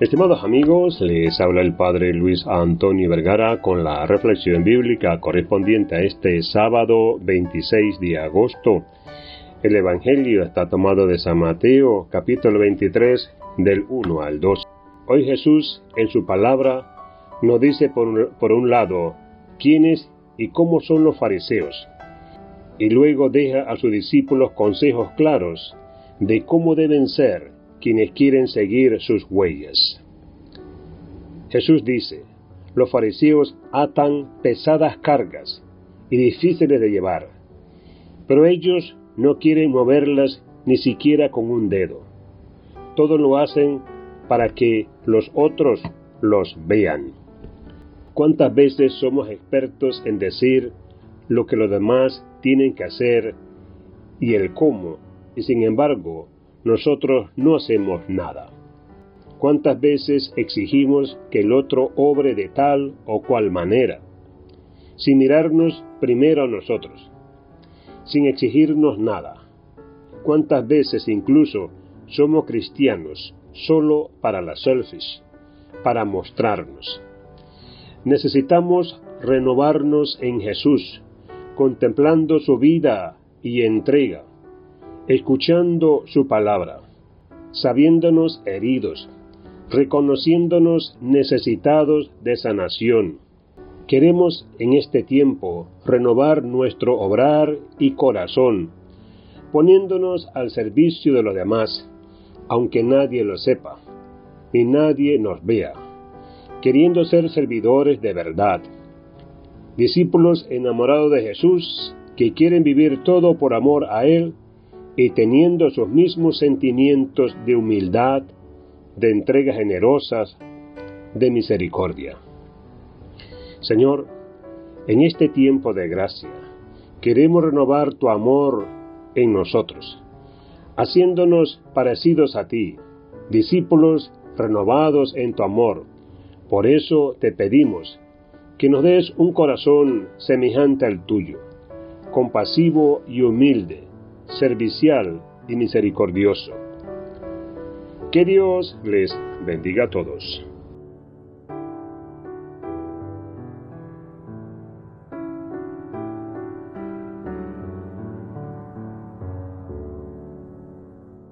Estimados amigos, les habla el Padre Luis Antonio Vergara con la reflexión bíblica correspondiente a este sábado 26 de agosto. El Evangelio está tomado de San Mateo, capítulo 23, del 1 al 2. Hoy Jesús, en su palabra, nos dice por, un lado quiénes y cómo son los fariseos, y luego deja a sus discípulos consejos claros de cómo deben ser quienes quieren seguir sus huellas. Jesús dice, los fariseos atan pesadas cargas y difíciles de llevar, pero ellos no quieren moverlas ni siquiera con un dedo. Todo lo hacen para que los otros los vean. ¿Cuántas veces somos expertos en decir lo que los demás tienen que hacer y el cómo, y sin embargo nosotros no hacemos nada. ¿Cuántas veces exigimos que el otro obre de tal o cual manera, sin mirarnos primero a nosotros, sin exigirnos nada? ¿Cuántas veces incluso somos cristianos solo para las selfies, para mostrarnos? Necesitamos renovarnos en Jesús, contemplando su vida y entrega, escuchando su palabra, sabiéndonos heridos, reconociéndonos necesitados de sanación. Queremos en este tiempo renovar nuestro obrar y corazón, poniéndonos al servicio de los demás, aunque nadie lo sepa, ni nadie nos vea, queriendo ser servidores de verdad, discípulos enamorados de Jesús que quieren vivir todo por amor a Él y teniendo sus mismos sentimientos de humildad, de entregas generosas, de misericordia. Señor, en este tiempo de gracia, queremos renovar tu amor en nosotros, haciéndonos parecidos a ti, discípulos renovados en tu amor. Por eso te pedimos que nos des un corazón semejante al tuyo, compasivo y humilde, servicial y misericordioso. Que Dios les bendiga a todos.